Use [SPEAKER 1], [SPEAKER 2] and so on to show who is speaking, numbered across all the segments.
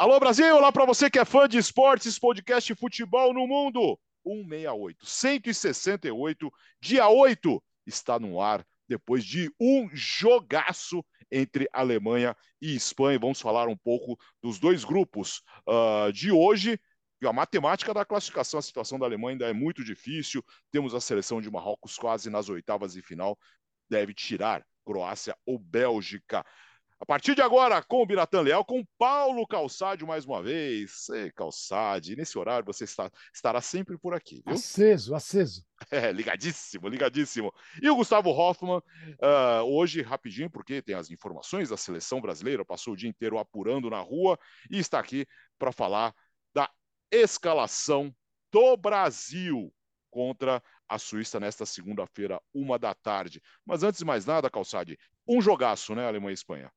[SPEAKER 1] Alô Brasil, olá para você que é fã de esportes, podcast Futebol no Mundo. 168, 168, dia 8 está no ar depois de um jogaço entre Alemanha e Espanha. Vamos falar um pouco dos dois grupos uh, de hoje. A matemática da classificação, a situação da Alemanha ainda é muito difícil. Temos a seleção de Marrocos quase nas oitavas de final, deve tirar Croácia ou Bélgica. A partir de agora, com o Biratan Leal, com Paulo Calçade mais uma vez. Ei, Calçade, nesse horário você está, estará sempre por aqui, viu?
[SPEAKER 2] Aceso, aceso.
[SPEAKER 1] É, ligadíssimo, ligadíssimo. E o Gustavo Hoffman, uh, hoje, rapidinho, porque tem as informações da seleção brasileira, passou o dia inteiro apurando na rua e está aqui para falar da escalação do Brasil contra a Suíça nesta segunda-feira, uma da tarde. Mas antes de mais nada, Calçade, um jogaço, né, Alemanha e Espanha?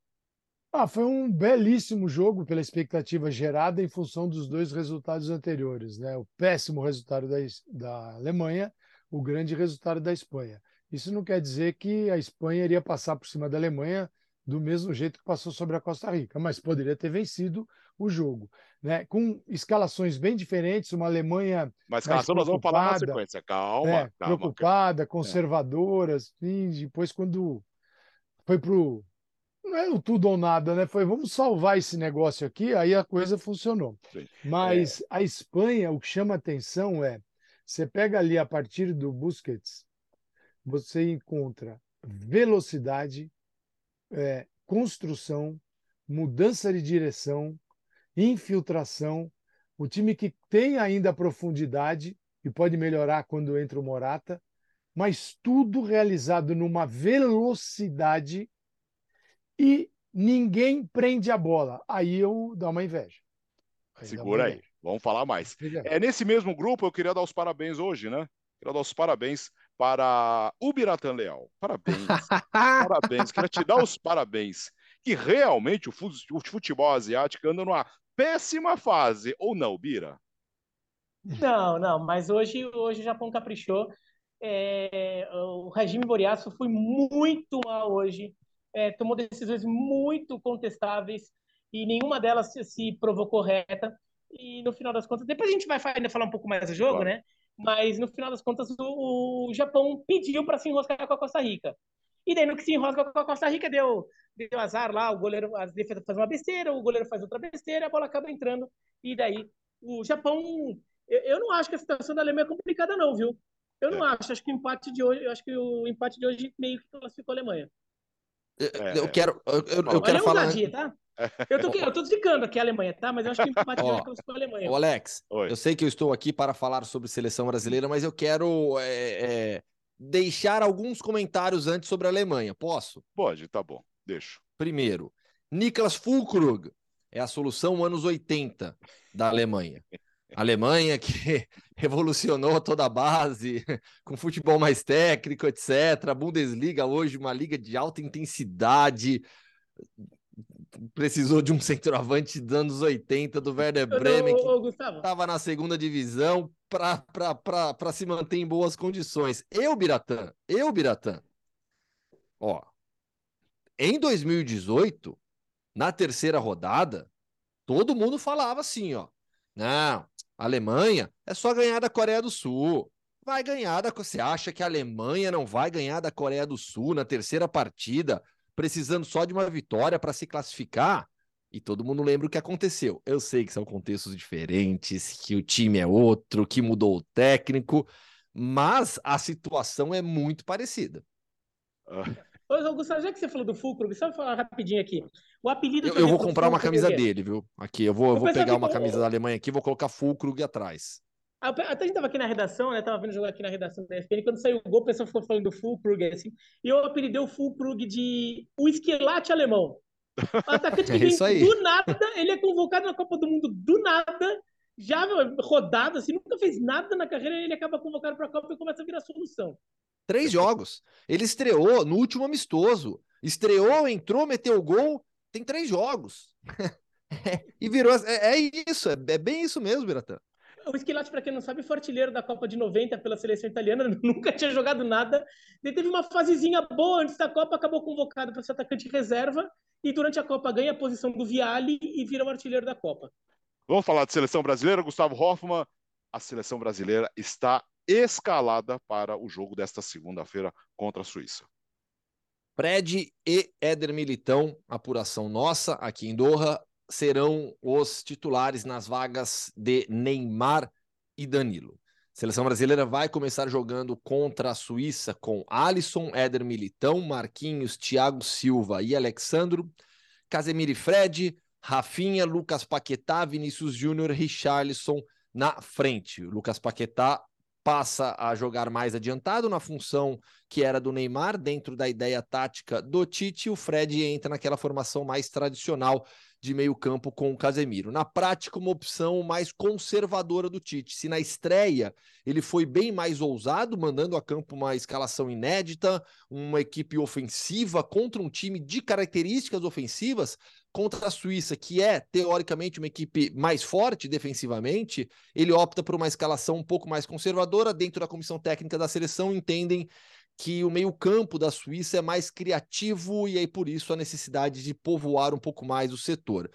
[SPEAKER 2] Ah, foi um belíssimo jogo pela expectativa gerada em função dos dois resultados anteriores, né? O péssimo resultado da, da Alemanha, o grande resultado da Espanha. Isso não quer dizer que a Espanha iria passar por cima da Alemanha do mesmo jeito que passou sobre a Costa Rica, mas poderia ter vencido o jogo, né? Com escalações bem diferentes, uma Alemanha
[SPEAKER 1] mas escalação nós vamos falar na sequência, calma,
[SPEAKER 2] é,
[SPEAKER 1] calma
[SPEAKER 2] preocupada, conservadora, assim, depois quando foi para o não é o tudo ou nada, né? Foi vamos salvar esse negócio aqui, aí a coisa funcionou. Sim. Mas é... a Espanha, o que chama atenção é, você pega ali a partir do Busquets, você encontra velocidade, é, construção, mudança de direção, infiltração, o time que tem ainda profundidade e pode melhorar quando entra o Morata, mas tudo realizado numa velocidade e ninguém prende a bola. Aí eu dou uma inveja.
[SPEAKER 1] Aí Segura uma aí, vamos falar mais. É nesse mesmo grupo eu queria dar os parabéns hoje, né? Queria dar os parabéns para o Biratan Leal. Parabéns. parabéns. Queria te dar os parabéns. Que realmente o futebol asiático anda numa péssima fase, ou não, Bira?
[SPEAKER 3] Não, não, mas hoje, hoje o Japão caprichou. É, o regime Boreaço foi muito mal hoje é, tomou decisões muito contestáveis e nenhuma delas se, se, provou correta. E no final das contas, depois a gente vai ainda falar um pouco mais do jogo, claro. né? Mas no final das contas, o, o Japão pediu para se enroscar com a Costa Rica. E daí, no que se enrosca com a Costa Rica, deu, deu azar lá, o goleiro, a defesa faz uma besteira, o goleiro faz outra besteira, a bola acaba entrando. E daí, o Japão. Eu, eu não acho que a situação da Alemanha é complicada, não, viu? Eu não é. acho. Acho que o empate de hoje, eu acho que o empate de hoje meio que classificou a Alemanha.
[SPEAKER 4] É, eu quero, eu, eu quero falar.
[SPEAKER 3] Tá? Eu tô, eu tô ficando aqui a Alemanha, tá? Mas eu acho que empate Ó, com a Alemanha.
[SPEAKER 4] O Alex, Oi. eu sei que eu estou aqui para falar sobre seleção brasileira, mas eu quero é, é, deixar alguns comentários antes sobre a Alemanha. Posso?
[SPEAKER 1] Pode, tá bom. Deixo.
[SPEAKER 4] Primeiro, Niklas Fulkrug é a solução anos 80 da Alemanha. Alemanha que revolucionou toda a base, com futebol mais técnico, etc. A Bundesliga hoje, uma liga de alta intensidade, precisou de um centroavante dos anos 80 do Werder Bremen, que estava na segunda divisão, para se manter em boas condições. Eu, Biratã, eu, Biratã, ó, em 2018, na terceira rodada, todo mundo falava assim, ó, não, Alemanha é só ganhar da Coreia do Sul. Vai ganhar da. Você acha que a Alemanha não vai ganhar da Coreia do Sul na terceira partida, precisando só de uma vitória para se classificar? E todo mundo lembra o que aconteceu. Eu sei que são contextos diferentes, que o time é outro, que mudou o técnico, mas a situação é muito parecida.
[SPEAKER 3] Ah. Ô, Gustavo, já que você falou do Fulcro, só falar rapidinho aqui. O apelido
[SPEAKER 4] Eu, eu vou comprar uma camisa é... dele, viu? Aqui, eu vou, eu vou pegar uma camisa da Alemanha aqui, vou colocar Fulkrug atrás.
[SPEAKER 3] Até a gente tava aqui na redação, né? Tava vendo jogar aqui na redação da ESPN. Quando saiu o gol, o pessoal ficou falando do Fulkrug, assim. E eu apelidei o Fulkrug de o esquilate alemão. O atacante que é do nada, ele é convocado na Copa do Mundo do nada, já rodado, assim, nunca fez nada na carreira, ele acaba convocado para a Copa e começa a virar solução.
[SPEAKER 4] Três jogos. Ele estreou no último amistoso. Estreou, entrou, meteu gol. Tem três jogos. e virou. É, é isso, é, é, bem isso mesmo, Biratã.
[SPEAKER 3] O Esquilate, para quem não sabe, foi artilheiro da Copa de 90 pela seleção italiana, nunca tinha jogado nada. Ele teve uma fasezinha boa antes da Copa, acabou convocado para ser atacante reserva e durante a Copa ganha a posição do Viali e vira o artilheiro da Copa.
[SPEAKER 1] Vamos falar de seleção brasileira, Gustavo Hoffmann. A seleção brasileira está escalada para o jogo desta segunda-feira contra a Suíça.
[SPEAKER 4] Fred e Éder Militão, apuração nossa aqui em Doha, serão os titulares nas vagas de Neymar e Danilo. A seleção brasileira vai começar jogando contra a Suíça com Alisson, Éder Militão, Marquinhos, Thiago Silva e Alexandro, Casemiro e Fred, Rafinha, Lucas Paquetá, Vinícius Júnior, Richarlison na frente. O Lucas Paquetá passa a jogar mais adiantado na função que era do Neymar, dentro da ideia tática do Tite, o Fred entra naquela formação mais tradicional de meio-campo com o Casemiro. Na prática, uma opção mais conservadora do Tite. Se na estreia ele foi bem mais ousado, mandando a campo uma escalação inédita, uma equipe ofensiva contra um time de características ofensivas, contra a Suíça, que é teoricamente uma equipe mais forte defensivamente, ele opta por uma escalação um pouco mais conservadora. Dentro da comissão técnica da seleção, entendem que o meio-campo da Suíça é mais criativo e aí por isso a necessidade de povoar um pouco mais o setor.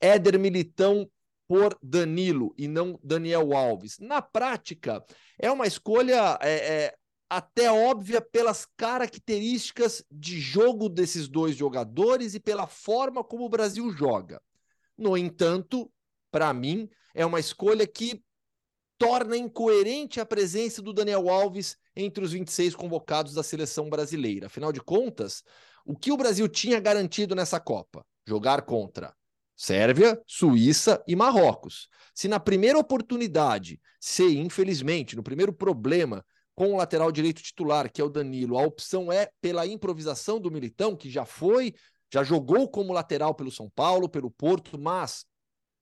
[SPEAKER 4] Éder Militão por Danilo e não Daniel Alves. Na prática, é uma escolha é, é, até óbvia pelas características de jogo desses dois jogadores e pela forma como o Brasil joga. No entanto, para mim, é uma escolha que torna incoerente a presença do Daniel Alves entre os 26 convocados da seleção brasileira. Afinal de contas, o que o Brasil tinha garantido nessa Copa? Jogar contra Sérvia, Suíça e Marrocos. Se na primeira oportunidade, se infelizmente, no primeiro problema, com o lateral direito titular, que é o Danilo, a opção é pela improvisação do Militão, que já foi, já jogou como lateral pelo São Paulo, pelo Porto, mas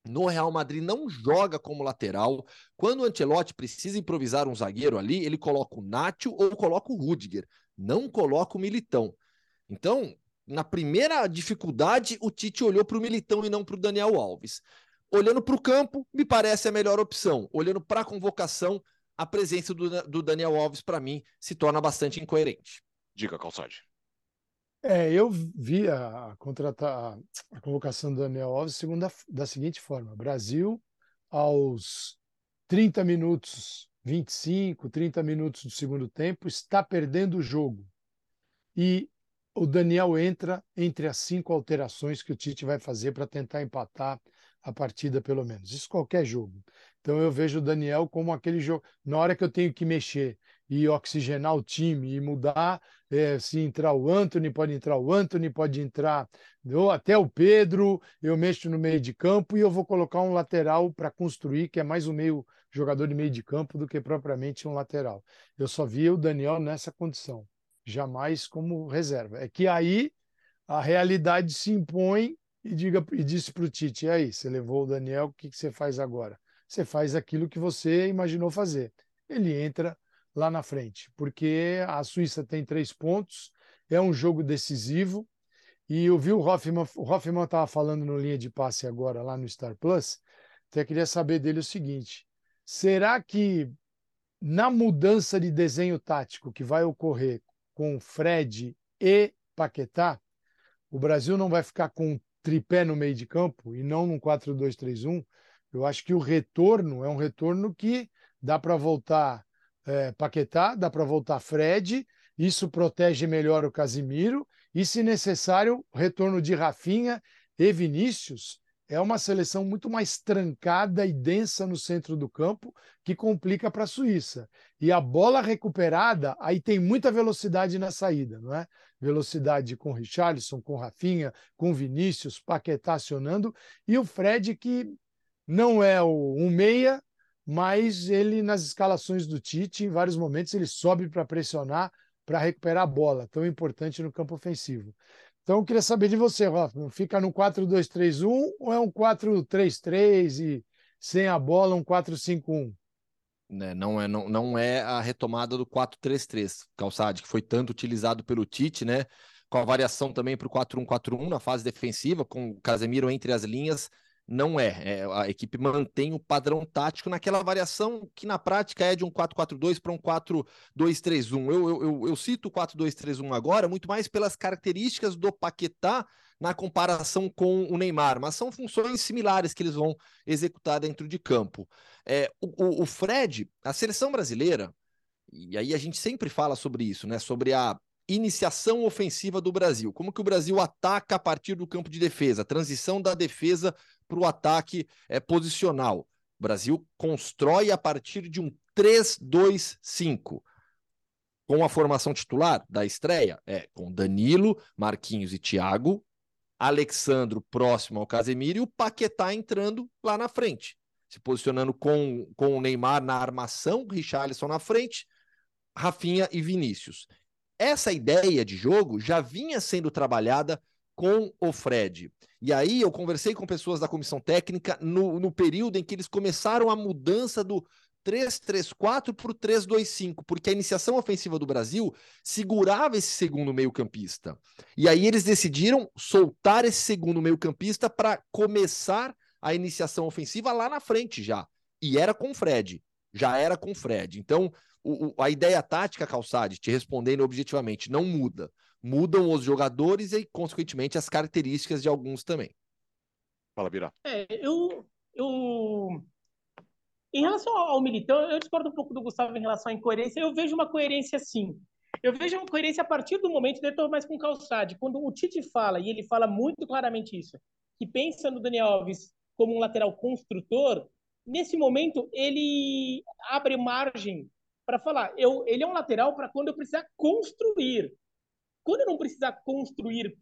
[SPEAKER 4] no Real Madrid não joga como lateral. Quando o Ancelotti precisa improvisar um zagueiro ali, ele coloca o Nacho ou coloca o Rudiger, não coloca o Militão. Então, na primeira dificuldade, o Tite olhou para o Militão e não para o Daniel Alves. Olhando para o campo, me parece a melhor opção. Olhando para a convocação, a presença do, do Daniel Alves, para mim, se torna bastante incoerente.
[SPEAKER 1] Diga, Calçade.
[SPEAKER 2] É, eu vi a, contratar, a convocação do Daniel Alves segunda, da seguinte forma: Brasil, aos 30 minutos, 25, 30 minutos do segundo tempo, está perdendo o jogo. E o Daniel entra entre as cinco alterações que o Tite vai fazer para tentar empatar a partida, pelo menos. Isso qualquer jogo. Então eu vejo o Daniel como aquele jogo. Na hora que eu tenho que mexer e oxigenar o time e mudar, é, se entrar o Anthony, pode entrar o Anthony, pode entrar ou até o Pedro, eu mexo no meio de campo e eu vou colocar um lateral para construir, que é mais um meio jogador de meio de campo do que propriamente um lateral. Eu só via o Daniel nessa condição, jamais como reserva. É que aí a realidade se impõe e diga e disse para o Tite: e aí, você levou o Daniel, o que, que você faz agora? Você faz aquilo que você imaginou fazer. Ele entra lá na frente, porque a Suíça tem três pontos, é um jogo decisivo. E eu vi o Hoffman, o Hoffman estava falando no linha de passe agora lá no Star Plus. Até queria saber dele o seguinte: será que na mudança de desenho tático que vai ocorrer com Fred e Paquetá, o Brasil não vai ficar com um tripé no meio de campo e não num 4-2-3-1? Eu acho que o retorno é um retorno que dá para voltar é, Paquetá, dá para voltar Fred, isso protege melhor o Casimiro, e se necessário, retorno de Rafinha e Vinícius é uma seleção muito mais trancada e densa no centro do campo, que complica para a Suíça. E a bola recuperada, aí tem muita velocidade na saída, não é? Velocidade com Richarlison, com Rafinha, com Vinícius, Paquetá acionando, e o Fred, que não é o um meia, mas ele, nas escalações do Tite, em vários momentos, ele sobe para pressionar, para recuperar a bola, tão importante no campo ofensivo. Então, eu queria saber de você, Rafa, fica no 4-2-3-1 ou é um 4-3-3 e sem a bola um 4-5-1?
[SPEAKER 4] Né, não, é, não, não é a retomada do 4-3-3, Calçade, que foi tanto utilizado pelo Tite, né? Com a variação também para o 4-1-4-1 na fase defensiva, com o Casemiro entre as linhas não é. é. A equipe mantém o padrão tático naquela variação que na prática é de um 4-4-2 para um 4-2-3-1. Eu, eu, eu, eu cito o 4-2-3-1 agora muito mais pelas características do Paquetá na comparação com o Neymar, mas são funções similares que eles vão executar dentro de campo. É, o, o Fred, a seleção brasileira, e aí a gente sempre fala sobre isso, né? Sobre a iniciação ofensiva do Brasil. Como que o Brasil ataca a partir do campo de defesa, transição da defesa para o ataque é, posicional. O Brasil constrói a partir de um 3-2-5. Com a formação titular da estreia, é com Danilo, Marquinhos e Thiago, Alexandro próximo ao Casemiro e o Paquetá entrando lá na frente, se posicionando com, com o Neymar na armação, Richarlison na frente, Rafinha e Vinícius. Essa ideia de jogo já vinha sendo trabalhada com o Fred. E aí eu conversei com pessoas da comissão técnica no, no período em que eles começaram a mudança do 3-3-4 para o 3-2-5, porque a iniciação ofensiva do Brasil segurava esse segundo meio-campista. E aí eles decidiram soltar esse segundo meio-campista para começar a iniciação ofensiva lá na frente já. E era com o Fred. Já era com o Fred. Então, o, a ideia tática, Calçade, te respondendo objetivamente, não muda. Mudam os jogadores e, consequentemente, as características de alguns também.
[SPEAKER 1] Fala, Bira.
[SPEAKER 3] É, eu, eu em relação ao Militão, eu discordo um pouco do Gustavo em relação à incoerência. Eu vejo uma coerência sim. Eu vejo uma coerência a partir do momento, eu estou mais com Calçade, quando o Tite fala, e ele fala muito claramente isso, que pensa no Daniel Alves como um lateral construtor, nesse momento ele abre margem para falar, eu, ele é um lateral para quando eu precisar construir. Quando eu não precisar construir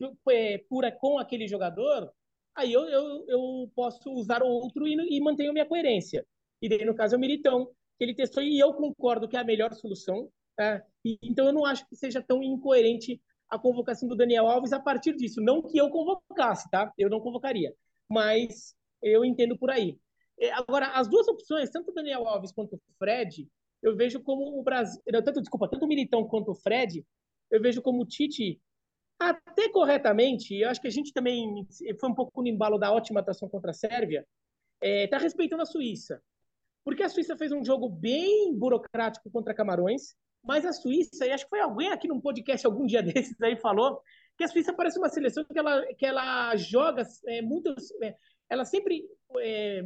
[SPEAKER 3] pura com aquele jogador, aí eu, eu, eu posso usar outro e, e mantenho minha coerência e daí, no caso, é o Militão, que ele testou, e eu concordo que é a melhor solução. Tá? E, então, eu não acho que seja tão incoerente a convocação do Daniel Alves a partir disso. Não que eu convocasse, tá? Eu não convocaria. Mas eu entendo por aí. É, agora, as duas opções, tanto o Daniel Alves quanto o Fred, eu vejo como o Brasil. Tanto, desculpa, tanto o Militão quanto o Fred, eu vejo como o Tite, até corretamente, eu acho que a gente também foi um pouco no embalo da ótima atuação contra a Sérvia, está é, tá respeitando a Suíça. Porque a Suíça fez um jogo bem burocrático contra Camarões, mas a Suíça, e acho que foi alguém aqui num podcast algum dia desses aí falou, que a Suíça parece uma seleção que ela, que ela joga é, muitos. É, ela sempre, é,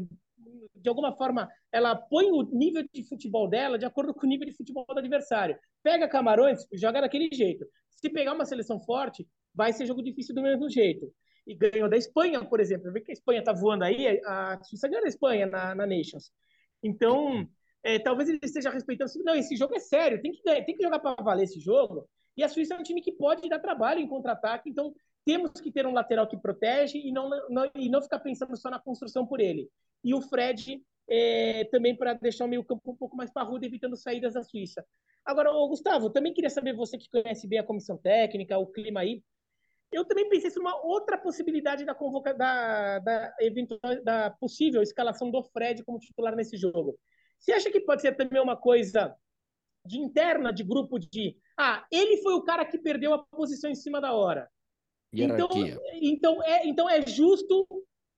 [SPEAKER 3] de alguma forma, ela põe o nível de futebol dela de acordo com o nível de futebol do adversário. Pega Camarões, joga daquele jeito. Se pegar uma seleção forte, vai ser jogo difícil do mesmo jeito. E ganhou da Espanha, por exemplo. Vê que a Espanha tá voando aí, a Suíça ganhou da Espanha na, na Nations. Então, é, talvez ele esteja respeitando. Não, esse jogo é sério, tem que, tem que jogar para valer esse jogo. E a Suíça é um time que pode dar trabalho em contra-ataque, então temos que ter um lateral que protege e não, não, e não ficar pensando só na construção por ele. E o Fred é, também para deixar o meio campo um pouco mais parrudo, evitando saídas da Suíça. Agora, ô, Gustavo, também queria saber, você que conhece bem a comissão técnica, o clima aí, eu também pensei em uma outra possibilidade da, convoca, da, da, eventual, da possível escalação do Fred como titular nesse jogo. Você acha que pode ser também uma coisa de interna, de grupo de. Ah, ele foi o cara que perdeu a posição em cima da hora. Então, então, é, então é justo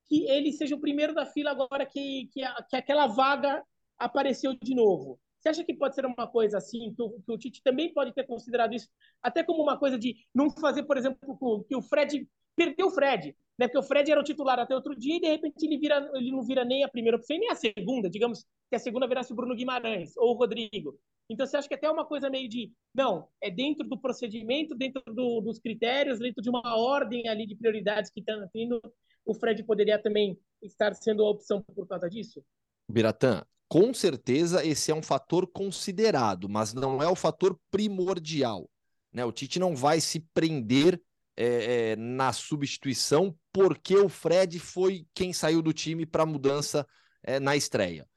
[SPEAKER 3] que ele seja o primeiro da fila agora que, que, que aquela vaga apareceu de novo. Você acha que pode ser uma coisa assim, que o, que o, Tite também pode ter considerado isso, até como uma coisa de não fazer, por exemplo, que o Fred perdeu o Fred, né? Porque o Fred era o titular até outro dia e de repente ele, vira, ele não vira nem a primeira opção nem a segunda, digamos que a segunda virasse o Bruno Guimarães ou o Rodrigo. Então você acha que até uma coisa meio de, não, é dentro do procedimento, dentro do, dos critérios, dentro de uma ordem ali de prioridades que estão tendo, o Fred poderia também estar sendo a opção por causa disso?
[SPEAKER 4] Biratã, com certeza esse é um fator considerado, mas não é o fator primordial. Né? O Tite não vai se prender é, é, na substituição porque o Fred foi quem saiu do time para mudança é, na estreia.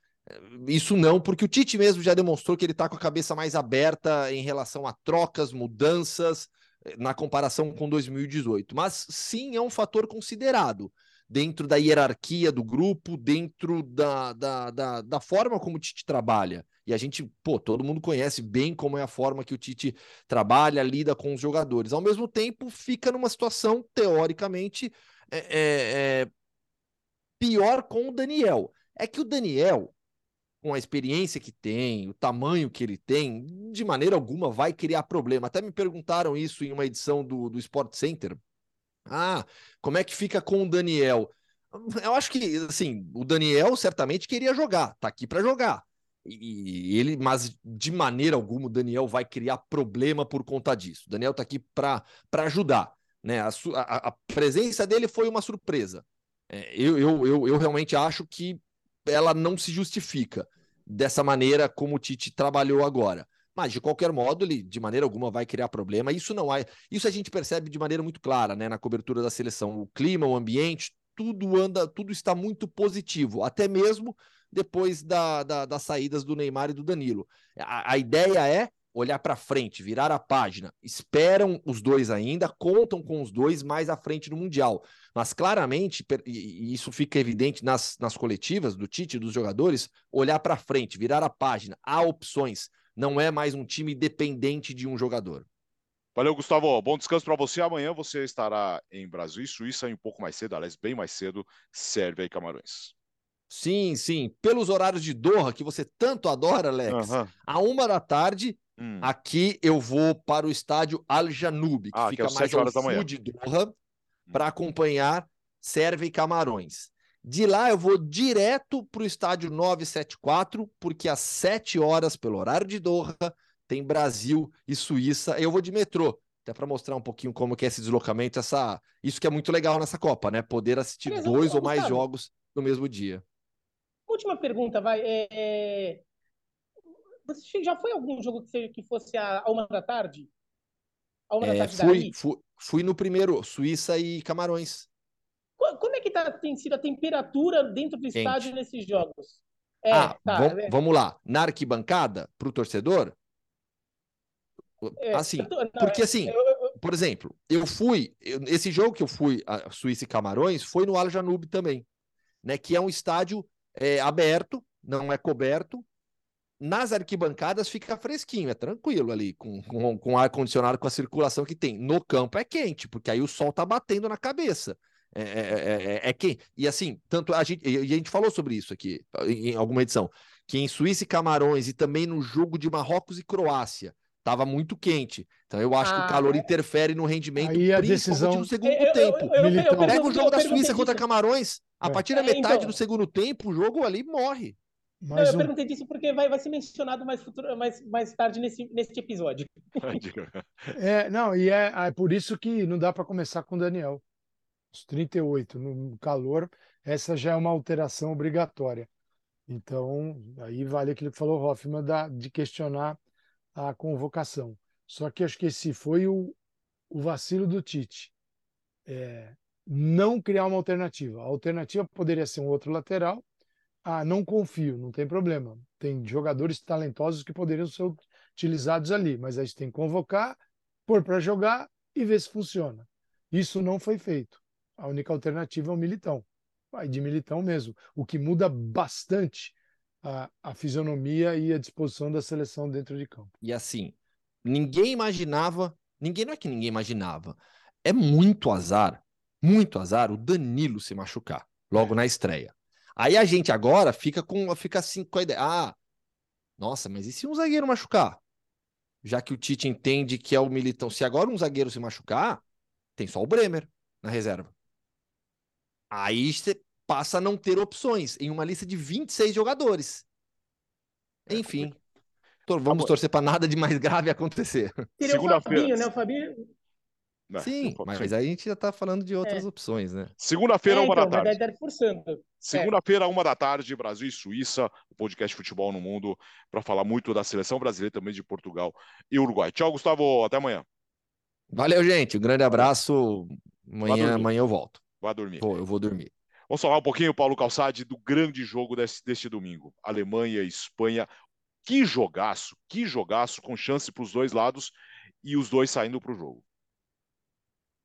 [SPEAKER 4] Isso não, porque o Tite mesmo já demonstrou que ele está com a cabeça mais aberta em relação a trocas, mudanças, é, na comparação com 2018. Mas sim é um fator considerado dentro da hierarquia do grupo, dentro da, da, da, da, forma como o Tite trabalha. E a gente, pô, todo mundo conhece bem como é a forma que o Tite trabalha, lida com os jogadores. Ao mesmo tempo, fica numa situação, teoricamente, é, é, é Pior com o Daniel. É que o Daniel, com a experiência que tem, o tamanho que ele tem, de maneira alguma vai criar problema. Até me perguntaram isso em uma edição do, do Sport Center. Ah, como é que fica com o Daniel? Eu acho que, assim, o Daniel certamente queria jogar, tá aqui para jogar. E ele, mas de maneira alguma o Daniel vai criar problema por conta disso. O Daniel tá aqui para ajudar, né? A, a, a, presença dele foi uma surpresa. É, eu, eu, eu, eu realmente acho que ela não se justifica dessa maneira como o Tite trabalhou agora. Mas, de qualquer modo, ele de maneira alguma vai criar problema. Isso não é. Isso a gente percebe de maneira muito clara, né? Na cobertura da seleção. O clima, o ambiente, tudo anda, tudo está muito positivo, até mesmo depois da, da das saídas do Neymar e do Danilo. A, a ideia é olhar para frente, virar a página. Esperam os dois ainda, contam com os dois mais à frente no Mundial. Mas claramente, e isso fica evidente nas, nas coletivas do Tite, dos jogadores, olhar para frente, virar a página. Há opções. Não é mais um time dependente de um jogador.
[SPEAKER 1] Valeu, Gustavo. Bom descanso para você. Amanhã você estará em Brasil e Suíça, um pouco mais cedo, aliás, bem mais cedo, Sérvia e Camarões.
[SPEAKER 4] Sim, sim. Pelos horários de Doha, que você tanto adora, Alex, uhum. a uma da tarde, hum. aqui eu vou para o estádio Al Janoub, que ah, fica que é mais ao sul de Doha, hum. para acompanhar Sérvia e Camarões. De lá eu vou direto para o estádio 974, porque às 7 horas, pelo horário de Doha, tem Brasil e Suíça. Eu vou de metrô, até para mostrar um pouquinho como que é esse deslocamento, essa isso que é muito legal nessa Copa, né? Poder assistir Mas, dois ou mais jogos no mesmo dia.
[SPEAKER 3] Última pergunta, vai. É, é... Você já foi algum jogo que, que fosse a, uma da tarde?
[SPEAKER 4] A uma é, da tarde fui, fui, fui, no primeiro, Suíça e Camarões.
[SPEAKER 3] Como é que tá, tem sido a temperatura dentro do estádio nesses jogos?
[SPEAKER 4] É, ah, tá, é. vamos lá. Na arquibancada, para o torcedor, é, assim, porque é, assim, por exemplo, eu fui, esse jogo que eu fui, a Suíça e Camarões, foi no Al Janub também, né? Que é um estádio é, aberto, não é coberto. Nas arquibancadas fica fresquinho, é tranquilo ali, com, com, com ar-condicionado, com a circulação que tem. No campo é quente, porque aí o sol tá batendo na cabeça. É, é, é, é, é quente. E assim, tanto a gente, e a gente falou sobre isso aqui em alguma edição, que em Suíça e Camarões e também no jogo de Marrocos e Croácia, Tava muito quente. Então eu acho ah, que o ah, calor é. interfere no rendimento,
[SPEAKER 2] Aí a decisão
[SPEAKER 4] no segundo eu, tempo. Eu, eu, Pega o jogo da Suíça contra Camarões, a é. partir da é, metade então... do segundo tempo, o jogo ali morre.
[SPEAKER 3] Não, eu um... perguntei disso porque vai, vai ser mencionado mais, futuro, mais, mais tarde nesse, nesse episódio.
[SPEAKER 2] é, não, e é, é por isso que não dá para começar com o Daniel. Os 38 no calor, essa já é uma alteração obrigatória. Então, aí vale aquilo que falou Hoffman da, de questionar a convocação. Só que acho que esse foi o, o vacilo do Tite. É, não criar uma alternativa. A alternativa poderia ser um outro lateral. Ah, não confio, não tem problema. Tem jogadores talentosos que poderiam ser utilizados ali, mas aí você tem que convocar, pôr para jogar e ver se funciona. Isso não foi feito. A única alternativa é o Militão. Vai de Militão mesmo, o que muda bastante a, a fisionomia e a disposição da seleção dentro de campo.
[SPEAKER 4] E assim, ninguém imaginava, ninguém não é que ninguém imaginava, é muito azar, muito azar o Danilo se machucar logo na estreia. Aí a gente agora fica com fica assim com a ideia, ah, nossa, mas e se um zagueiro machucar? Já que o Tite entende que é o militão, se agora um zagueiro se machucar, tem só o Bremer na reserva. Aí você passa a não ter opções em uma lista de 26 jogadores. É, Enfim, vamos torcer para nada de mais grave acontecer.
[SPEAKER 3] Seria o Fabinho, né? O Fabinho.
[SPEAKER 4] Sim, mas, mas aí a gente já está falando de outras é. opções, né?
[SPEAKER 1] Segunda-feira, é, uma
[SPEAKER 3] então,
[SPEAKER 1] da tarde.
[SPEAKER 3] Forçando.
[SPEAKER 1] Segunda-feira, uma da tarde, Brasil e Suíça, o podcast Futebol no Mundo, para falar muito da seleção brasileira, também de Portugal e Uruguai. Tchau, Gustavo. Até amanhã.
[SPEAKER 4] Valeu, gente. Um grande abraço. Amanhã, amanhã eu volto.
[SPEAKER 1] Vá dormir.
[SPEAKER 4] Vou, eu vou dormir.
[SPEAKER 1] Vamos falar um pouquinho, Paulo Calçade, do grande jogo desse, deste domingo. Alemanha e Espanha. Que jogaço, que jogaço, com chance para os dois lados e os dois saindo para o jogo.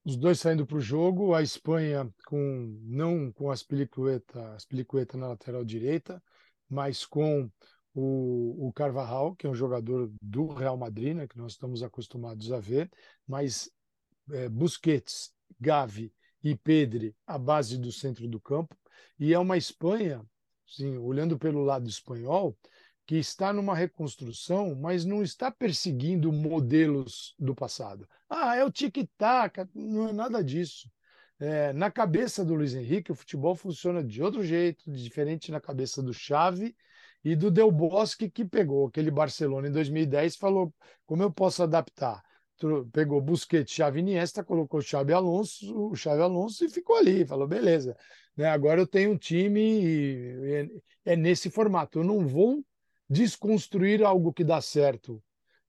[SPEAKER 2] Os dois saindo para o jogo, a Espanha com não com as pelicueta, as pelicueta na lateral direita, mas com o, o Carvajal, que é um jogador do Real Madrid, né, que nós estamos acostumados a ver, mas é, Busquets, Gavi e Pedri à base do centro do campo. E é uma Espanha, sim, olhando pelo lado espanhol, que está numa reconstrução, mas não está perseguindo modelos do passado. Ah, é o tic-tac, não é nada disso. É, na cabeça do Luiz Henrique, o futebol funciona de outro jeito, diferente na cabeça do Xavi e do Del Bosque, que pegou aquele Barcelona em 2010 e falou como eu posso adaptar. Pegou Busquets, Xavi Iniesta, colocou Xavi Alonso, o Xavi Alonso e ficou ali. Falou, beleza, né, agora eu tenho um time e é, é nesse formato. Eu não vou desconstruir algo que dá certo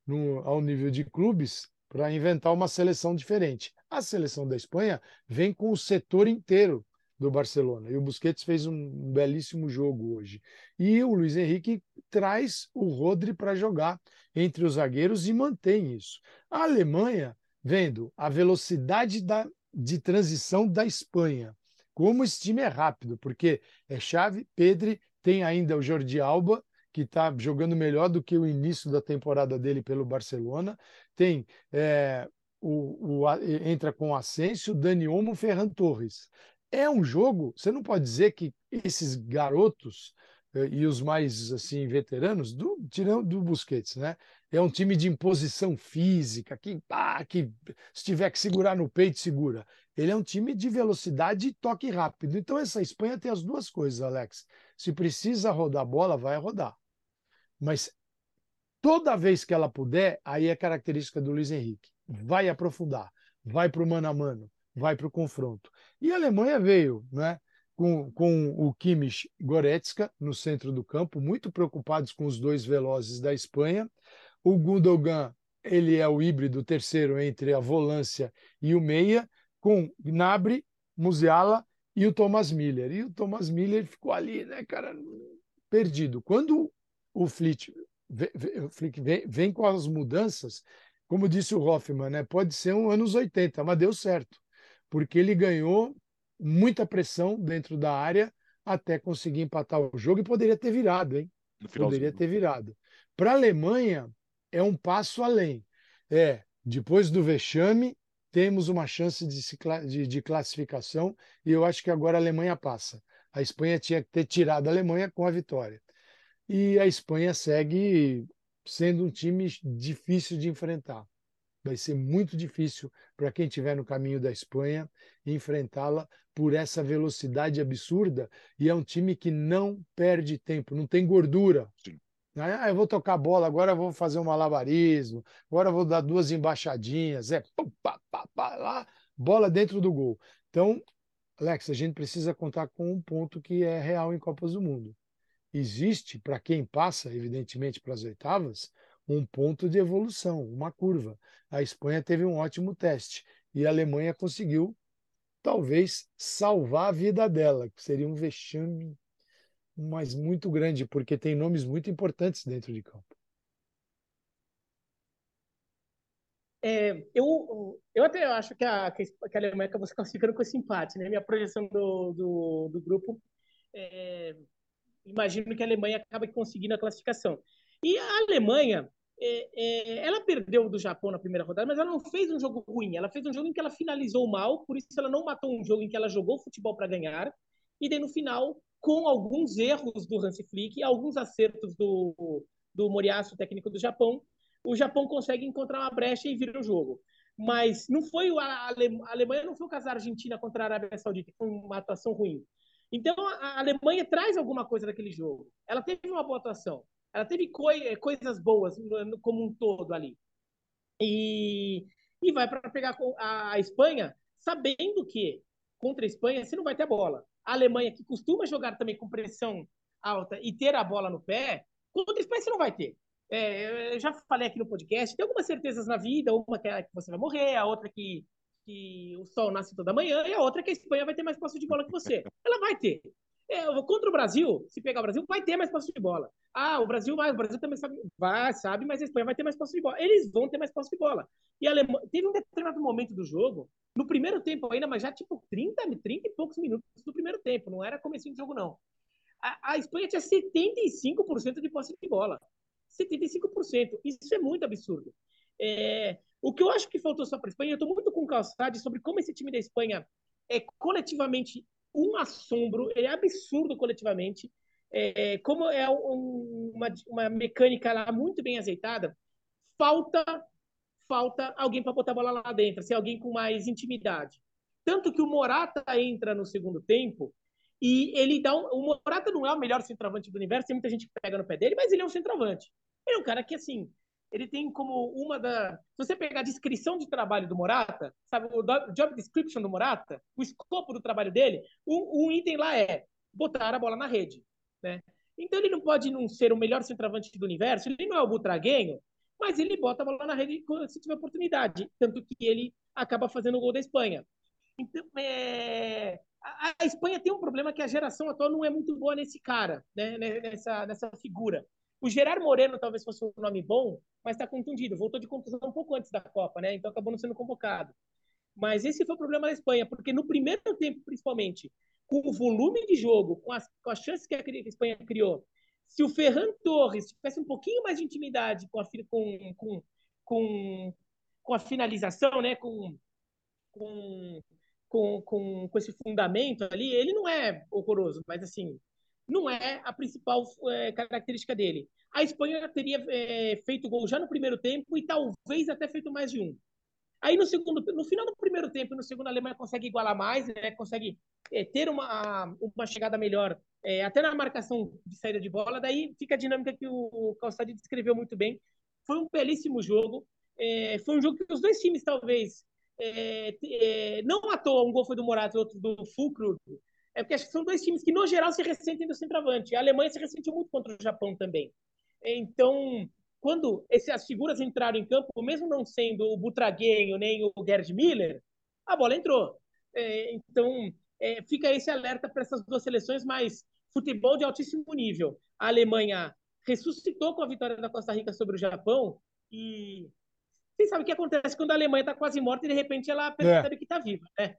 [SPEAKER 2] no, ao nível de clubes para inventar uma seleção diferente. A seleção da Espanha vem com o setor inteiro do Barcelona. E o Busquets fez um belíssimo jogo hoje. E o Luiz Henrique traz o Rodri para jogar entre os zagueiros e mantém isso. A Alemanha, vendo a velocidade da, de transição da Espanha, como esse time é rápido, porque é chave, Pedri, tem ainda o Jordi Alba, que está jogando melhor do que o início da temporada dele pelo Barcelona. Tem é, o, o, entra com Asensio, Dani Olmo, Ferran Torres. É um jogo, você não pode dizer que esses garotos eh, e os mais assim veteranos, do, tirando do Busquets, né? É um time de imposição física, que, ah, que se tiver que segurar no peito, segura. Ele é um time de velocidade e toque rápido. Então, essa Espanha tem as duas coisas, Alex. Se precisa rodar a bola, vai rodar. Mas toda vez que ela puder, aí é característica do Luiz Henrique vai aprofundar, vai para o mano a mano, vai para o confronto. E a Alemanha veio né, com, com o Kimmich Goretzka no centro do campo, muito preocupados com os dois velozes da Espanha. O Gundogan, ele é o híbrido terceiro entre a volância e o meia, com Gnabry, Musiala e o Thomas Miller. E o Thomas Miller ficou ali, né, cara, perdido. Quando o Flick vem, vem com as mudanças, como disse o Hoffman, né, pode ser um anos 80, mas deu certo, porque ele ganhou muita pressão dentro da área até conseguir empatar o jogo e poderia ter virado, hein? Poderia ter virado. Para a Alemanha, é um passo além. É, depois do vexame, temos uma chance de, de, de, classificação e eu acho que agora a Alemanha passa. A Espanha tinha que ter tirado a Alemanha com a vitória. E a Espanha segue sendo um time difícil de enfrentar. Vai ser muito difícil para quem estiver no caminho da Espanha enfrentá-la por essa velocidade absurda. E é um time que não perde tempo, não tem gordura. Sim. Ah, eu vou tocar bola, agora eu vou fazer um malabarismo, agora eu vou dar duas embaixadinhas, é pum, pá, pá, pá, lá, bola dentro do gol. Então, Alex, a gente precisa contar com um ponto que é real em Copas do Mundo existe, para quem passa, evidentemente, para as oitavas, um ponto de evolução, uma curva. A Espanha teve um ótimo teste e a Alemanha conseguiu, talvez, salvar a vida dela, que seria um vexame, mas muito grande, porque tem nomes muito importantes dentro de campo.
[SPEAKER 3] É, eu, eu até acho que a, que a Alemanha acabou se classificando com esse empate. Né? Minha projeção do, do, do grupo é, imagino que a Alemanha acaba conseguindo a classificação. E a Alemanha, é, é, ela perdeu do Japão na primeira rodada, mas ela não fez um jogo ruim. Ela fez um jogo em que ela finalizou mal, por isso ela não matou um jogo em que ela jogou futebol para ganhar. E daí no final, com alguns erros do Hansi Flick, alguns acertos do, do Moriaço, técnico do Japão, o Japão consegue encontrar uma brecha e vira o jogo. Mas não foi a, Alemanha não foi o caso da Argentina contra a Arábia Saudita, foi uma atuação ruim. Então, a Alemanha traz alguma coisa daquele jogo. Ela teve uma boa atuação. Ela teve coi coisas boas como um todo ali. E, e vai para pegar a, a Espanha, sabendo que contra a Espanha você não vai ter bola. A Alemanha, que costuma jogar também com pressão alta e ter a bola no pé, contra a Espanha você não vai ter. É, eu já falei aqui no podcast, tem algumas certezas na vida, uma que é que você vai morrer, a outra que que o sol nasce toda manhã, e a outra é que a Espanha vai ter mais posse de bola que você. Ela vai ter. É, contra o Brasil, se pegar o Brasil, vai ter mais posse de bola. Ah, o Brasil vai, o Brasil também sabe, vai, sabe, mas a Espanha vai ter mais posse de bola. Eles vão ter mais posse de bola. E a Alemanha, teve um determinado momento do jogo, no primeiro tempo ainda, mas já tipo 30, 30 e poucos minutos do primeiro tempo, não era começo de jogo, não. A, a Espanha tinha 75% de posse de bola. 75%. Isso é muito absurdo. É, o que eu acho que faltou só para a Espanha, eu estou muito com calçade sobre como esse time da Espanha é coletivamente um assombro, ele é absurdo coletivamente. É, como é um, uma, uma mecânica lá muito bem azeitada, falta falta alguém para botar a bola lá dentro, ser alguém com mais intimidade. Tanto que o Morata entra no segundo tempo e ele dá um, o Morata não é o melhor centroavante do universo, tem muita gente que pega no pé dele, mas ele é um centroavante. Ele é um cara que assim, ele tem como uma da. Se você pegar a descrição de trabalho do Morata, sabe, o job description do Morata, o escopo do trabalho dele, o, o item lá é botar a bola na rede. Né? Então ele não pode não ser o melhor centroavante do universo, ele não é o Butraguenho, mas ele bota a bola na rede se tiver oportunidade. Tanto que ele acaba fazendo o gol da Espanha. Então, é... a, Espanha tem um problema que a geração atual não é muito boa nesse cara, né? nessa, nessa figura. O Gerard Moreno talvez fosse um nome bom, mas está contundido. Voltou de contusão um pouco antes da Copa, né? Então acabou não sendo convocado. Mas esse foi o problema da Espanha, porque no primeiro tempo, principalmente, com o volume de jogo, com as, com as chances que a Espanha criou, se o Ferran Torres tivesse um pouquinho mais de intimidade com a, com, com, com, com a finalização, né? com, com, com, com, com esse fundamento ali, ele não é horroroso, mas assim, não é a principal é, característica dele. A Espanha teria é, feito gol já no primeiro tempo e talvez até feito mais de um. Aí no segundo, no final do primeiro tempo, no segundo a Alemanha consegue igualar mais, né? consegue é, ter uma, uma chegada melhor, é, até na marcação de saída de bola. Daí fica a dinâmica que o Calçade descreveu muito bem. Foi um belíssimo jogo. É, foi um jogo que os dois times talvez é, é, não à toa, um gol foi do Morata e outro do Fulcro, é porque acho que são dois times que, no geral, se ressentem do centroavante. A Alemanha se ressentiu muito contra o Japão também. Então, quando essas figuras entraram em campo, mesmo não sendo o Butraguenho nem o Gerd Miller, a bola entrou. É, então, é, fica esse alerta para essas duas seleções, mas futebol de altíssimo nível. A Alemanha ressuscitou com a vitória da Costa Rica sobre o Japão e vocês sabem o que acontece quando a Alemanha está quase morta e de repente ela percebe é. que está viva, né?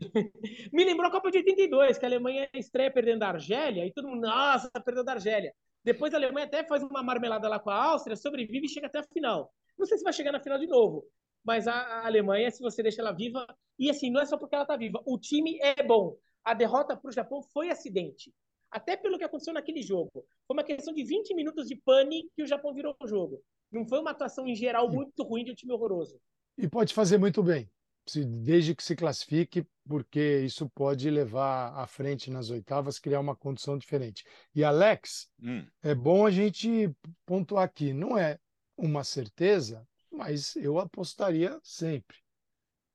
[SPEAKER 3] Me lembrou a Copa de 82, que a Alemanha estreia perdendo da Argélia e todo mundo, nossa, perdeu da Argélia. Depois a Alemanha até faz uma marmelada lá com a Áustria, sobrevive e chega até a final. Não sei se vai chegar na final de novo, mas a, a Alemanha, se você deixa ela viva, e assim, não é só porque ela está viva, o time é bom. A derrota para o Japão foi acidente. Até pelo que aconteceu naquele jogo. Foi uma questão de 20 minutos de pane que o Japão virou o jogo. Não foi uma atuação em geral muito ruim de um time horroroso.
[SPEAKER 2] E pode fazer muito bem, desde que se classifique, porque isso pode levar à frente nas oitavas, criar uma condição diferente. E Alex, hum. é bom a gente pontuar aqui, não é uma certeza, mas eu apostaria sempre.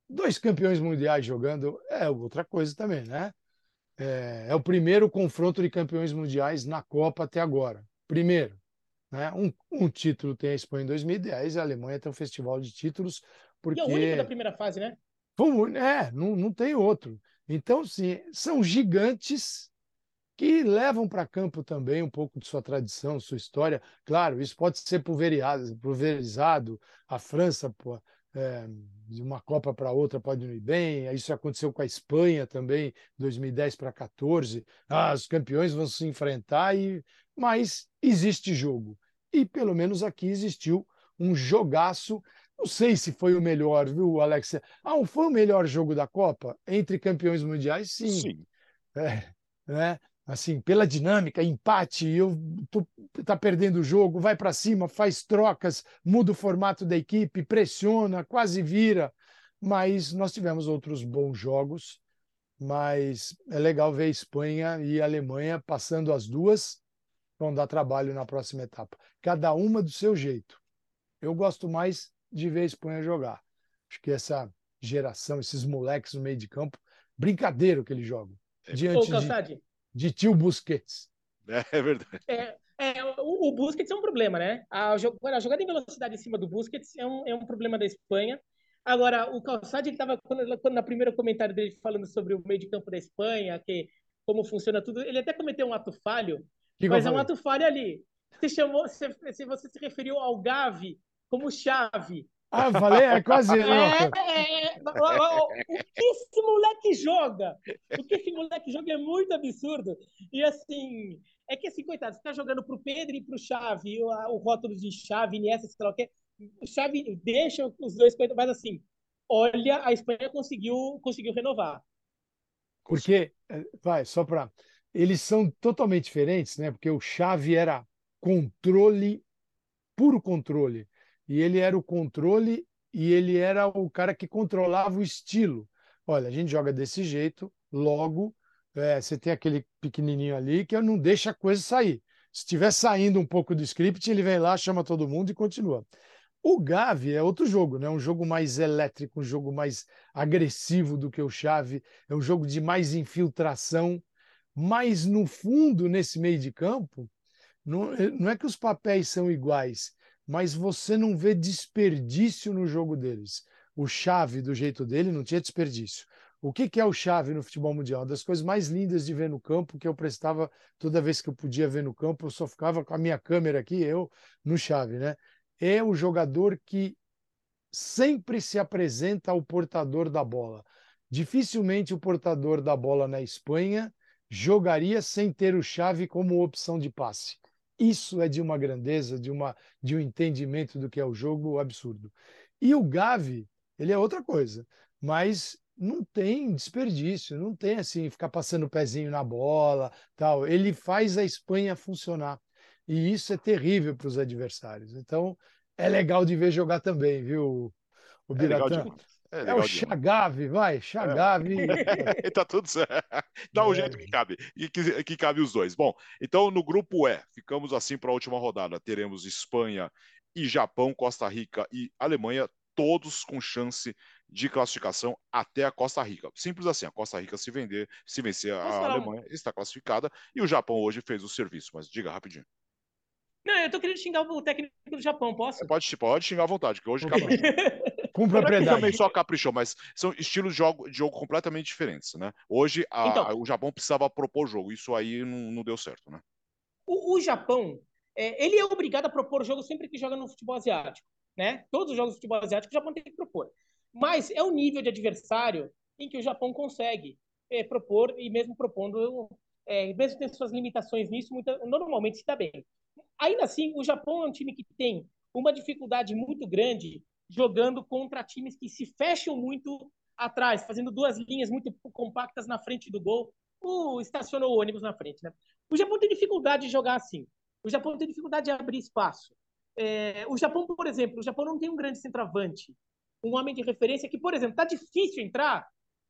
[SPEAKER 2] Dois campeões mundiais jogando é outra coisa também, né? É, é o primeiro confronto de campeões mundiais na Copa até agora. Primeiro. Né? Um, um, título tem a Espanha em 2010 e a Alemanha tem um festival de títulos. Porque... E
[SPEAKER 3] é o único da primeira fase, né?
[SPEAKER 2] é, não, não tem outro. Então, sim, são gigantes que levam para campo também um pouco de sua tradição, sua história. Claro, isso pode ser pulverizado. A França, pô, é, de uma Copa para outra pode não ir bem. Isso aconteceu com a Espanha também, 2010 para 14. Ah, os campeões vão se enfrentar, e... mas existe jogo e pelo menos aqui existiu um jogaço. Não sei se foi o melhor, viu, Alex? Ah, foi o melhor jogo da Copa? Entre campeões mundiais, sim. Sim. É, né? Assim, pela dinâmica, empate, eu tô, tá perdendo o jogo, vai para cima, faz trocas, muda o formato da equipe, pressiona, quase vira. Mas nós tivemos outros bons jogos, mas é legal ver Espanha e Alemanha passando as duas vão dar trabalho na próxima etapa. Cada uma do seu jeito. Eu gosto mais de ver a Espanha jogar. Acho que essa geração, esses moleques no meio de campo, brincadeiro que eles jogam. É. Diante Ô, de, de tio Busquets.
[SPEAKER 1] É, é verdade.
[SPEAKER 3] É, é, o, o Busquets é um problema, né? A, a, jogada em velocidade em cima do Busquets é um, é um problema da Espanha. Agora, o Calçade estava, quando, quando na primeira comentário dele falando sobre o meio de campo da Espanha, que como funciona tudo, ele até cometeu um ato falho, que mas é um ato falho ali. Você chamou, se, se você se referiu ao Gavi como chave.
[SPEAKER 2] Ah, falei, é quase.
[SPEAKER 3] É, é, é, o, que esse moleque joga? O que esse moleque joga é muito absurdo. E assim, é que assim, coitado, você tá jogando pro Pedro e pro Chave, o, o rótulo de Chave, Iniesta, sei lá o quê. O Chave deixa os dois, mas assim, olha, a Espanha conseguiu, conseguiu renovar.
[SPEAKER 2] Porque, eh, vai, só para. Eles são totalmente diferentes, né? Porque o Chave era controle, puro controle. E ele era o controle e ele era o cara que controlava o estilo. Olha, a gente joga desse jeito, logo é, você tem aquele pequenininho ali que não deixa a coisa sair. Se estiver saindo um pouco do script, ele vem lá, chama todo mundo e continua. O Gavi é outro jogo, né? Um jogo mais elétrico, um jogo mais agressivo do que o Chave, é um jogo de mais infiltração, mas no fundo, nesse meio de campo, não, não é que os papéis são iguais, mas você não vê desperdício no jogo deles. O Chave, do jeito dele, não tinha desperdício. O que, que é o chave no futebol mundial? Uma das coisas mais lindas de ver no campo, que eu prestava toda vez que eu podia ver no campo, eu só ficava com a minha câmera aqui, eu no chave, né? É o jogador que sempre se apresenta ao portador da bola. Dificilmente o portador da bola na Espanha jogaria sem ter o chave como opção de passe. Isso é de uma grandeza, de, uma, de um entendimento do que é o jogo absurdo. E o Gavi, ele é outra coisa, mas não tem desperdício, não tem assim ficar passando o pezinho na bola, tal. Ele faz a Espanha funcionar. E isso é terrível para os adversários. Então, é legal de ver jogar também, viu, o Biratã? É, é, é o Chagave, vai, Chagave.
[SPEAKER 1] É. tá tudo certo. Dá um é. jeito que cabe, que, que cabe os dois. Bom, então no grupo E, ficamos assim para a última rodada. Teremos Espanha e Japão, Costa Rica e Alemanha, todos com chance de classificação até a Costa Rica. Simples assim, a Costa Rica se vender, se vencer a Alemanha, está classificada e o Japão hoje fez o serviço, mas diga rapidinho.
[SPEAKER 3] Não, eu tô querendo xingar o técnico do Japão, posso?
[SPEAKER 1] Pode, pode xingar à vontade, que hoje caprichou. Com propriedade. Não é também só caprichou, mas são estilos de jogo, de jogo completamente diferentes, né? Hoje a, então, o Japão precisava propor jogo, isso aí não, não deu certo, né?
[SPEAKER 3] O, o Japão, é, ele é obrigado a propor jogo sempre que joga no futebol asiático, né? Todos os jogos de futebol asiático o Japão tem que propor. Mas é o nível de adversário em que o Japão consegue é, propor, e mesmo propondo, é, mesmo tendo suas limitações nisso, muita, normalmente se dá bem. Ainda assim, o Japão é um time que tem uma dificuldade muito grande jogando contra times que se fecham muito atrás, fazendo duas linhas muito compactas na frente do gol. O estacionou o ônibus na frente, né? O Japão tem dificuldade de jogar assim. O Japão tem dificuldade de abrir espaço. É, o Japão, por exemplo, o Japão não tem um grande centroavante um homem de referência que, por exemplo, tá difícil entrar,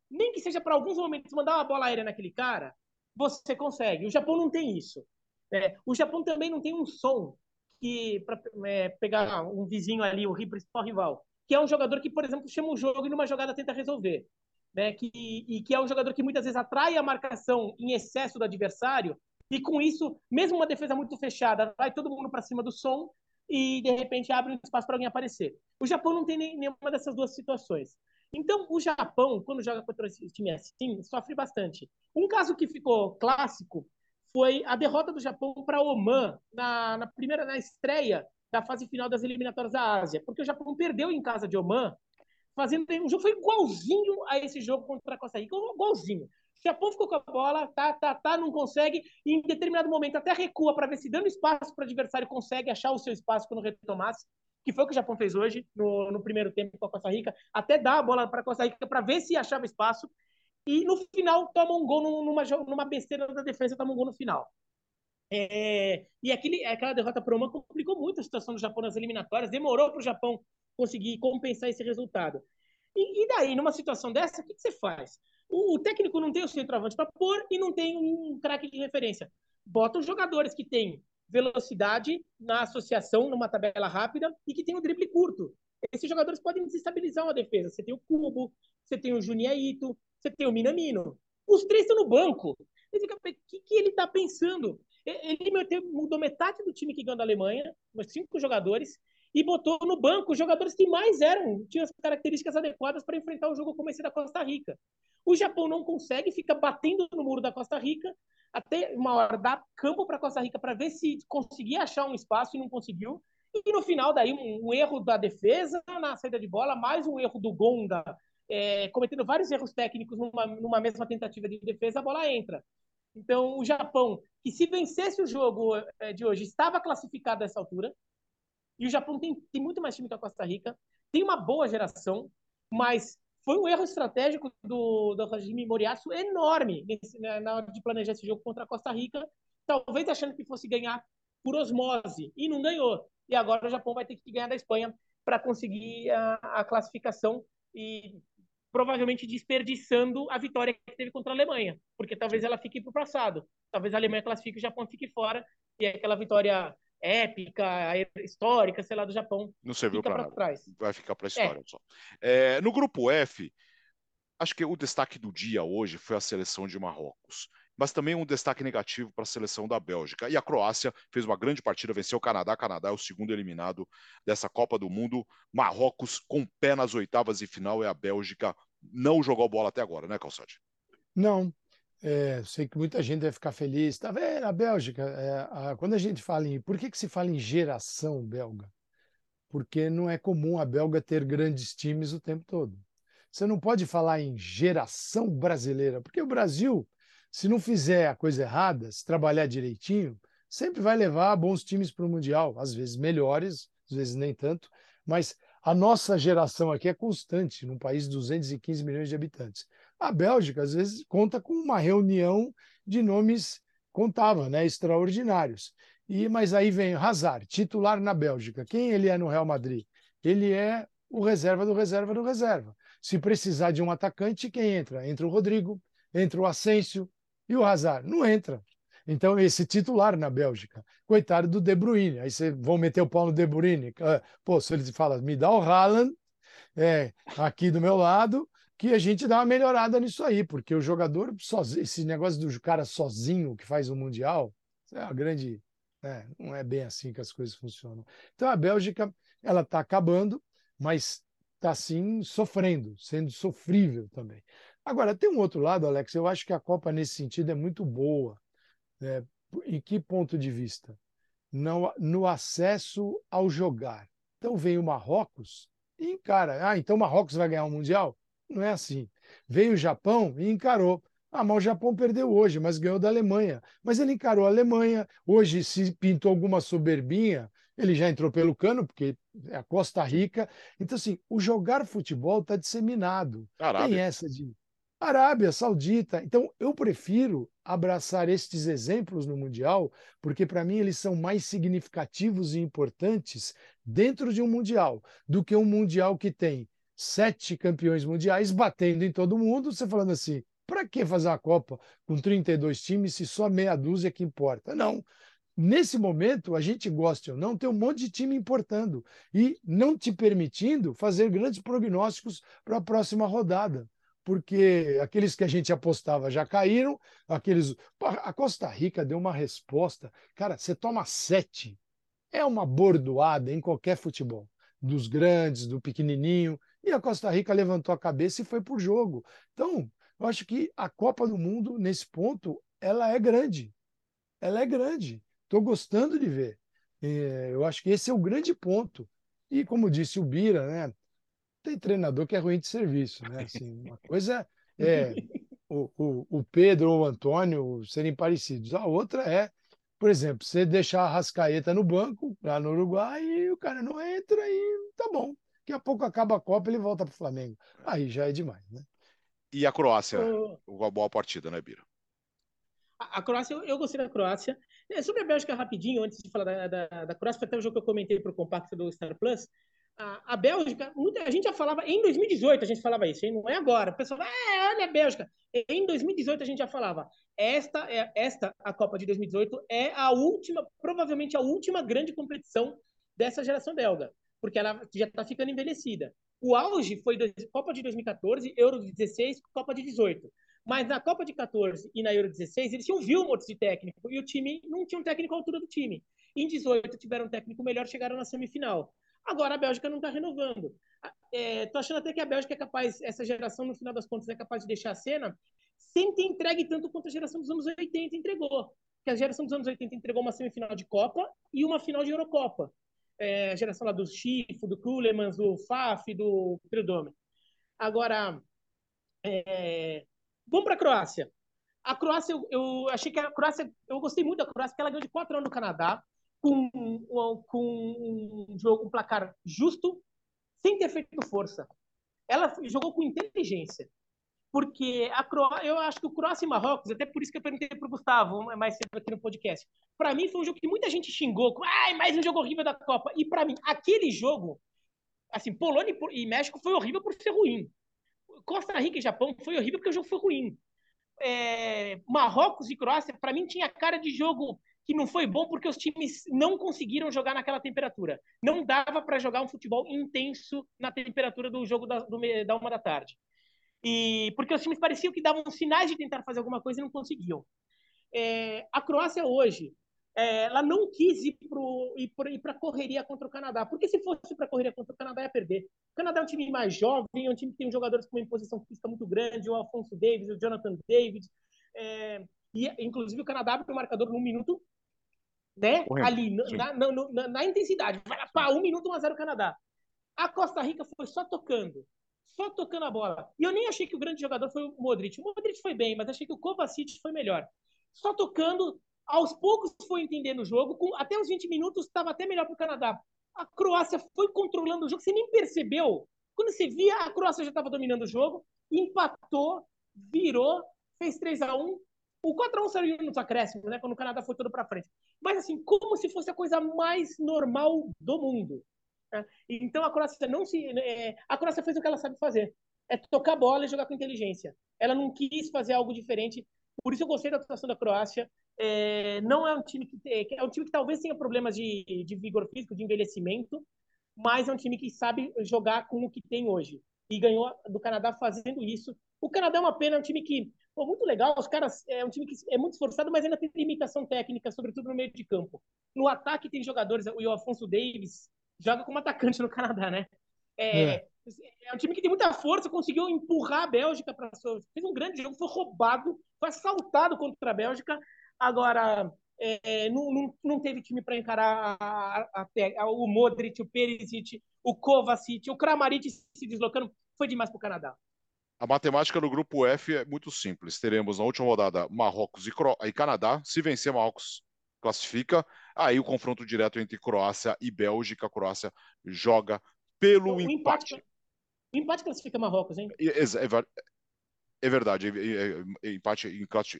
[SPEAKER 3] nem que seja para alguns momentos mandar uma bola aérea naquele cara, você consegue. O Japão não tem isso. É, o Japão também não tem um som que para é, pegar um vizinho ali, o principal rival, que é um jogador que, por exemplo, chama o jogo e numa jogada tenta resolver. Né, que, e que é um jogador que muitas vezes atrai a marcação em excesso do adversário, e com isso, mesmo uma defesa muito fechada, vai todo mundo para cima do som e de repente abre um espaço para alguém aparecer. O Japão não tem nenhuma dessas duas situações. Então, o Japão, quando joga contra esse time assim, sofre bastante. Um caso que ficou clássico foi a derrota do Japão para Oman na, na, primeira na estreia da fase final das eliminatórias da Ásia, porque o Japão perdeu em casa de Oman, fazendo um jogo foi igualzinho a esse jogo contra a Costa Rica, igualzinho. Japão ficou com a bola, tá, tá, tá, não consegue, e em determinado momento até recua para ver se dando espaço para o adversário consegue achar o seu espaço quando retomasse, que foi o que o Japão fez hoje no, no primeiro tempo com a Costa Rica, até dar a bola para a Costa Rica para ver se achava espaço, e no final toma um gol numa, numa besteira da defesa, toma um gol no final. É, e aquele, aquela derrota para o Oman complicou muito a situação do Japão nas eliminatórias, demorou para o Japão conseguir compensar esse resultado. E, e, daí, numa situação dessa, o que, que você faz? O, o técnico não tem o centroavante para pôr e não tem um craque de referência. Bota os jogadores que têm velocidade na associação, numa tabela rápida e que tem um drible curto. Esses jogadores podem desestabilizar uma defesa. Você tem o Cubo, você tem o Juniaito, você tem o Minamino. Os três estão no banco. o que, que ele está pensando? Ele mudou metade do time que ganhou da Alemanha, uns cinco jogadores, e botou no banco os jogadores que mais eram, tinham as características adequadas para enfrentar o jogo como esse da Costa Rica. O Japão não consegue, fica batendo no muro da Costa Rica, até uma hora dá campo para Costa Rica para ver se conseguia achar um espaço e não conseguiu. E no final, daí, um, um erro da defesa na saída de bola, mais um erro do Gonda, é, cometendo vários erros técnicos numa, numa mesma tentativa de defesa, a bola entra. Então, o Japão, que se vencesse o jogo é, de hoje, estava classificado a essa altura. E o Japão tem, tem muito mais time que a Costa Rica, tem uma boa geração, mas foi um erro estratégico do, do regime Moriaço enorme nesse, na hora de planejar esse jogo contra a Costa Rica, talvez achando que fosse ganhar por osmose, e não ganhou. E agora o Japão vai ter que ganhar da Espanha para conseguir a, a, classificação e provavelmente desperdiçando a vitória que teve contra a Alemanha, porque talvez ela fique para o passado. Talvez a Alemanha classifique e o Japão fique fora, e aquela vitória épica, histórica, sei lá, do Japão.
[SPEAKER 1] Não serviu para trás. Vai ficar para a história é. só. É, no grupo F, acho que o destaque do dia hoje foi a seleção de Marrocos. Mas também um destaque negativo para a seleção da Bélgica. E a Croácia fez uma grande partida, venceu o Canadá. Canadá é o segundo eliminado dessa Copa do Mundo. Marrocos com pé nas oitavas e final. E a Bélgica não jogou bola até agora, né, Calçade?
[SPEAKER 2] Não, é, sei que muita gente vai ficar feliz. Tá vendo? A Bélgica, é, a, quando a gente fala em. Por que, que se fala em geração belga? Porque não é comum a belga ter grandes times o tempo todo. Você não pode falar em geração brasileira, porque o Brasil, se não fizer a coisa errada, se trabalhar direitinho, sempre vai levar bons times para o Mundial, às vezes melhores, às vezes nem tanto, mas a nossa geração aqui é constante, num país de 215 milhões de habitantes. A Bélgica, às vezes, conta com uma reunião de nomes, contava, né, extraordinários. E Mas aí vem Hazard, titular na Bélgica. Quem ele é no Real Madrid? Ele é o reserva do reserva do reserva. Se precisar de um atacante, quem entra? Entra o Rodrigo, entra o Asensio e o Hazard. Não entra. Então, esse titular na Bélgica, coitado do De Bruyne. Aí vocês vão meter o pau no De Bruyne. Ah, pô, se ele fala, me dá o Haaland é, aqui do meu lado, que a gente dá uma melhorada nisso aí, porque o jogador, sozinho, esse negócio do cara sozinho que faz o Mundial, é a grande. É, não é bem assim que as coisas funcionam. Então a Bélgica, ela está acabando, mas está sim sofrendo, sendo sofrível também. Agora, tem um outro lado, Alex, eu acho que a Copa nesse sentido é muito boa. Né? Em que ponto de vista? No, no acesso ao jogar. Então vem o Marrocos e encara. Ah, então o Marrocos vai ganhar o Mundial? Não é assim. Veio o Japão e encarou. Ah, mas o Japão perdeu hoje, mas ganhou da Alemanha. Mas ele encarou a Alemanha. Hoje, se pintou alguma soberbinha, ele já entrou pelo cano, porque é a Costa Rica. Então, assim, o jogar futebol está disseminado. Arábia. Tem essa de Arábia Saudita. Então, eu prefiro abraçar estes exemplos no Mundial, porque para mim eles são mais significativos e importantes dentro de um Mundial do que um Mundial que tem sete campeões mundiais batendo em todo mundo, você falando assim, para que fazer uma Copa com 32 times se só meia dúzia que importa? Não. Nesse momento, a gente gosta ou não, tem um monte de time importando e não te permitindo fazer grandes prognósticos para a próxima rodada. Porque aqueles que a gente apostava já caíram, aqueles. A Costa Rica deu uma resposta. Cara, você toma sete. É uma bordoada em qualquer futebol. Dos grandes, do pequenininho. E a Costa Rica levantou a cabeça e foi o jogo. Então, eu acho que a Copa do Mundo, nesse ponto, ela é grande. Ela é grande. Estou gostando de ver. É, eu acho que esse é o grande ponto. E como disse o Bira, né? Tem treinador que é ruim de serviço, né? Assim, uma coisa é o, o, o Pedro ou o Antônio serem parecidos. A outra é, por exemplo, você deixar a Rascaeta no banco lá no Uruguai e o cara não entra e tá bom. Daqui a pouco acaba a Copa e ele volta para o Flamengo. Aí já é demais, né?
[SPEAKER 1] E a Croácia? Uma boa partida, né, Bira?
[SPEAKER 3] A, Croácia, eu, eu, gostei da Croácia. É, sobre a Bélgica, rapidinho, antes de falar da, da, da Croácia, foi até o jogo que eu comentei para o compacto do Star Plus. A, Bélgica, muita, gente já falava, em 2018 a gente falava isso, hein? não é agora. O pessoal, é, olha a Bélgica. Em 2018 a gente já falava, esta, é, esta, a Copa de 2018, é a última, provavelmente a última grande competição dessa geração belga porque ela já está ficando envelhecida. O auge foi Copa de 2014, Euro de 16, Copa de 18. Mas na Copa de 14 e na Euro 16, eles tinham Vilmots de técnico e o time não tinha um técnico à altura do time. Em 18 tiveram um técnico melhor, chegaram na semifinal. Agora a Bélgica não está renovando. É, tô achando até que a Bélgica é capaz, essa geração, no final das contas, é capaz de deixar a cena sem ter entregue tanto quanto a geração dos anos 80 entregou. Porque a geração dos anos 80 entregou uma semifinal de Copa e uma final de Eurocopa é, a geração lá do Chifo, do Kulemans, do Faf, do Predome. Agora, é, vamos para a Croácia. A Croácia, eu, eu, achei que a Croácia, eu gostei muito da Croácia, porque ela ganhou de 4 anos no Canadá, com, com um jogo, um placar justo, sem ter feito força. ela jogou com inteligência. Porque a Cro... eu acho que o Croácia e Marrocos, até por isso que eu perguntei para o Gustavo mais cedo aqui no podcast, para mim foi um jogo que muita gente xingou, ai, mais um jogo horrível da Copa. E para mim, aquele jogo, assim, Polônia e México foi horrível por ser ruim. Costa Rica e Japão foi horrível porque o jogo foi ruim. É... Marrocos e Croácia, para mim, tinha cara de jogo que não foi bom porque os times não conseguiram jogar naquela temperatura. Não dava para jogar um futebol intenso na temperatura do jogo da, do, da uma da tarde. E porque os times pareciam que davam sinais de tentar fazer alguma coisa e não conseguiam. É, a Croácia hoje, é, ela não quis ir para a correria contra o Canadá, porque se fosse para a correria contra o Canadá ia perder. O Canadá é um time mais jovem, é um time que tem jogadores com uma imposição física muito grande, o Alfonso Davis, o Jonathan David. É, e, inclusive o Canadá abre o marcador num minuto né? Correndo. Ali, na, na, na, na, intensidade. Vai pá, um minuto, um a zero Canadá. A Costa Rica foi só tocando. Só tocando a bola. E eu nem achei que o grande jogador foi o Modric. O Modric foi bem, mas achei que o Kovacic foi melhor. Só tocando, aos poucos foi entendendo o jogo. Com, até os 20 minutos estava até melhor para o Canadá. A Croácia foi controlando o jogo. Você nem percebeu. Quando você via, a Croácia já estava dominando o jogo. Empatou, virou, fez 3 a 1 o 4x1 saiu nos acréscimos, né? Quando o Canadá foi todo para frente. Mas assim, como se fosse a coisa mais normal do mundo. Né? Então a Croácia não se. É, a Croácia fez o que ela sabe fazer. É tocar bola e jogar com inteligência. Ela não quis fazer algo diferente. Por isso eu gostei da atuação da Croácia. É, não é um time que, é um time que talvez tenha problemas de, de vigor físico, de envelhecimento, mas é um time que sabe jogar com o que tem hoje. E ganhou do Canadá fazendo isso. O Canadá é uma pena, é um time que Pô, muito legal, os caras é um time que é muito esforçado, mas ainda tem limitação técnica, sobretudo no meio de campo. No ataque tem jogadores, o Alfonso Davis joga como atacante no Canadá, né? É, é. é um time que tem muita força, conseguiu empurrar a Bélgica para fez um grande jogo, foi roubado, foi assaltado contra a Bélgica. Agora é, não, não, não, teve time para encarar a, a, a, o Modric, o Perisic, o Kovacic, o Kramaric se deslocando, foi demais para o Canadá.
[SPEAKER 1] A matemática no grupo F é muito simples. Teremos na última rodada Marrocos e, Cro... e Canadá. Se vencer, Marrocos classifica. Aí o confronto direto entre Croácia e Bélgica. A Croácia joga pelo o empate. empate.
[SPEAKER 3] O empate classifica Marrocos, hein? É,
[SPEAKER 1] é, é verdade, é, empate,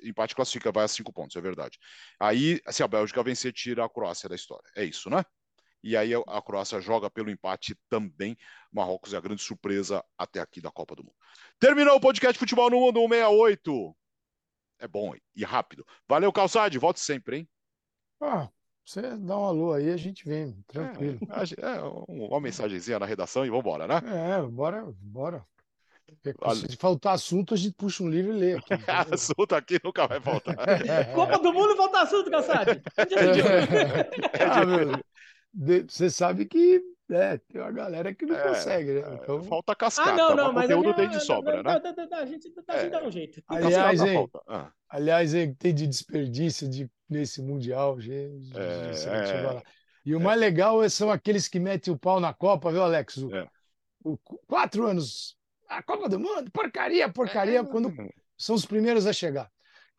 [SPEAKER 1] empate classifica, vai a cinco pontos, é verdade. Aí, se a Bélgica vencer, tira a Croácia da história. É isso, né? E aí a Croácia joga pelo empate também. Marrocos é a grande surpresa até aqui da Copa do Mundo. Terminou o podcast Futebol no Mundo 168. É bom e rápido. Valeu, Calçade. Volte sempre, hein?
[SPEAKER 2] Ah, você dá um alô aí, a gente vem, tranquilo.
[SPEAKER 1] É, é uma mensagenzinha na redação e vambora, né?
[SPEAKER 2] É, bora, bora. Se faltar assunto, a gente puxa um livro e lê. Aqui,
[SPEAKER 1] assunto aqui nunca vai faltar.
[SPEAKER 3] Copa do Mundo falta assunto, Calçade.
[SPEAKER 2] É, ah, você sabe que é, tem uma galera que não é, consegue, né?
[SPEAKER 1] É, então... Falta cascata, ah, não, não, mas conteúdo é, tem de sobra,
[SPEAKER 3] né? a gente tá é. dá um jeito.
[SPEAKER 2] Aliás, hein, ah. aliás, hein, tem de desperdício de, nesse Mundial, gente. É, e o mais legal são aqueles que metem o pau na Copa, viu, Alex? O, o, quatro anos, a Copa do Mundo, porcaria, porcaria, quando são os primeiros a chegar.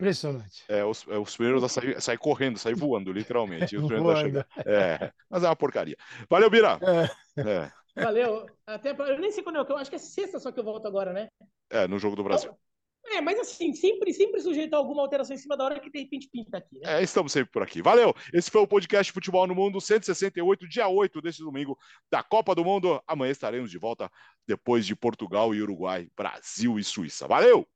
[SPEAKER 2] Impressionante.
[SPEAKER 1] É, os, é, os primeiros a sair, sair correndo, sair voando, literalmente. Os voando. É, mas é uma porcaria. Valeu, Bira.
[SPEAKER 3] É. É. Valeu. Até pra, eu nem sei quando é, eu acho que é sexta só que eu volto agora, né?
[SPEAKER 1] É, no jogo do Brasil.
[SPEAKER 3] É, mas assim, sempre, sempre sujeito a alguma alteração em cima da hora que de repente pinta aqui. Né?
[SPEAKER 1] É, estamos sempre por aqui. Valeu! Esse foi o podcast Futebol no Mundo 168, dia 8 desse domingo da Copa do Mundo. Amanhã estaremos de volta depois de Portugal e Uruguai, Brasil e Suíça. Valeu!